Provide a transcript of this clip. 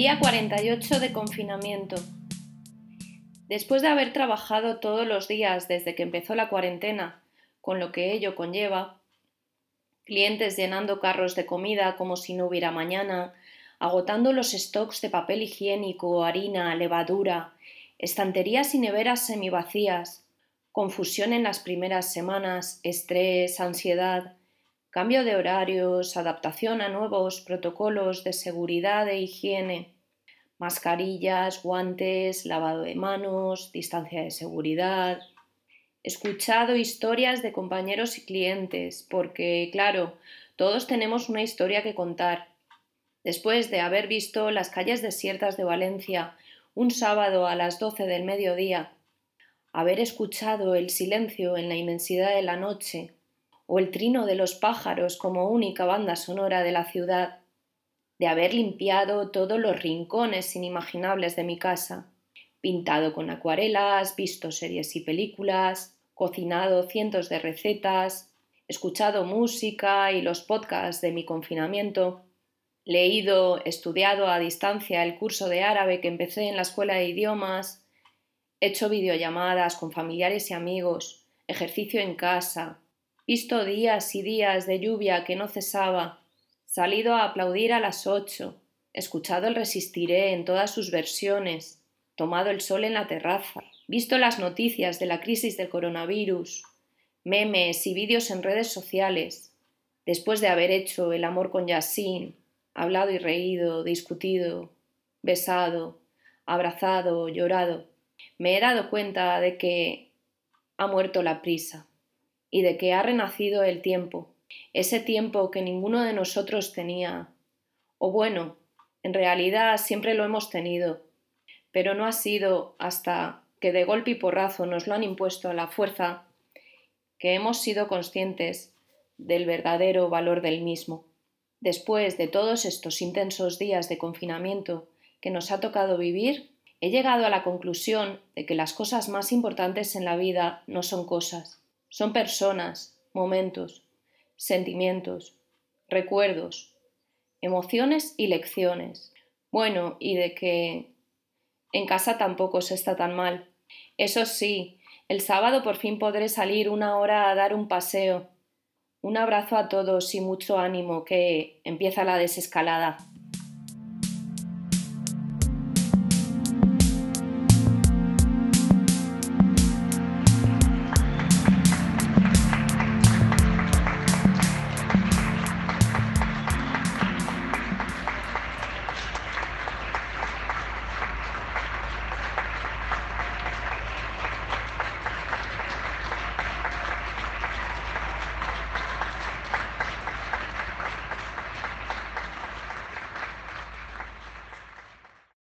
Día 48 de confinamiento. Después de haber trabajado todos los días desde que empezó la cuarentena, con lo que ello conlleva, clientes llenando carros de comida como si no hubiera mañana, agotando los stocks de papel higiénico, harina, levadura, estanterías y neveras semivacías, confusión en las primeras semanas, estrés, ansiedad, cambio de horarios, adaptación a nuevos protocolos de seguridad e higiene, mascarillas, guantes, lavado de manos, distancia de seguridad. escuchado historias de compañeros y clientes, porque, claro, todos tenemos una historia que contar. Después de haber visto las calles desiertas de Valencia un sábado a las doce del mediodía, haber escuchado el silencio en la inmensidad de la noche, o el trino de los pájaros como única banda sonora de la ciudad, de haber limpiado todos los rincones inimaginables de mi casa, pintado con acuarelas, visto series y películas, cocinado cientos de recetas, escuchado música y los podcasts de mi confinamiento, leído, estudiado a distancia el curso de árabe que empecé en la escuela de idiomas, hecho videollamadas con familiares y amigos, ejercicio en casa, visto días y días de lluvia que no cesaba, salido a aplaudir a las ocho, escuchado el resistiré en todas sus versiones, tomado el sol en la terraza, visto las noticias de la crisis del coronavirus, memes y vídeos en redes sociales, después de haber hecho el amor con Yasin, hablado y reído, discutido, besado, abrazado, llorado, me he dado cuenta de que ha muerto la prisa y de que ha renacido el tiempo, ese tiempo que ninguno de nosotros tenía. O bueno, en realidad siempre lo hemos tenido, pero no ha sido hasta que de golpe y porrazo nos lo han impuesto a la fuerza que hemos sido conscientes del verdadero valor del mismo. Después de todos estos intensos días de confinamiento que nos ha tocado vivir, he llegado a la conclusión de que las cosas más importantes en la vida no son cosas, son personas, momentos, sentimientos, recuerdos, emociones y lecciones. Bueno, y de que en casa tampoco se está tan mal. Eso sí, el sábado por fin podré salir una hora a dar un paseo. Un abrazo a todos y mucho ánimo, que empieza la desescalada.